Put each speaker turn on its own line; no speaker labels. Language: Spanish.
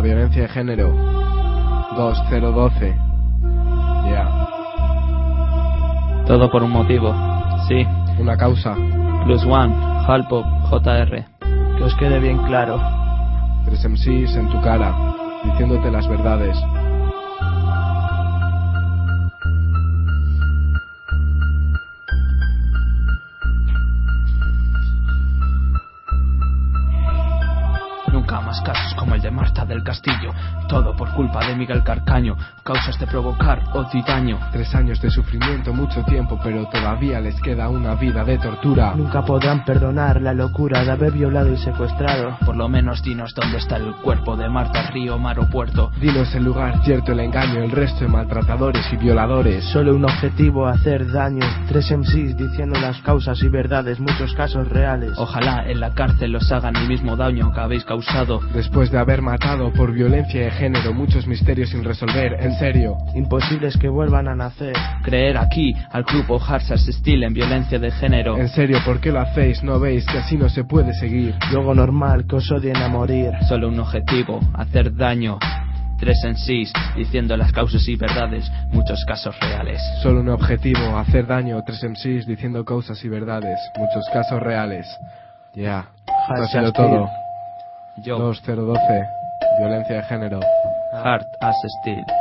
La violencia de género. 2012. Ya.
Todo por un motivo. Sí.
Una causa.
Plus One, Halpop, JR.
Que os quede bien claro.
Tres MCs en tu cara, diciéndote las verdades.
Más casos como el de Marta del Castillo. Todo por culpa de Miguel Carcaño. Causas de provocar odio y daño.
Tres años de sufrimiento, mucho tiempo, pero todavía les queda una vida de tortura.
Nunca podrán perdonar la locura de haber violado y secuestrado.
Por lo menos dinos dónde está el cuerpo de Marta, río, mar o puerto.
Dinos el lugar cierto, el engaño, el resto de maltratadores y violadores.
Solo un objetivo, hacer daño. Tres MCs diciendo las causas y verdades, muchos casos reales.
Ojalá en la cárcel os hagan el mismo daño que habéis causado.
Después de haber matado por violencia de género muchos misterios sin resolver, en serio.
Imposibles que vuelvan a nacer.
Creer aquí al grupo Harsas Steel en violencia de género.
En serio, ¿por qué lo hacéis? ¿No veis que así no se puede seguir?
Luego normal que os odien a morir.
Solo un objetivo, hacer daño. Tres en sí, diciendo las causas y verdades, muchos casos reales.
Solo un objetivo, hacer daño. Tres MCs diciendo causas y verdades, muchos casos reales. Ya, esto ha sido todo.
Yo,
2012, violencia de género.
Heart as Steel.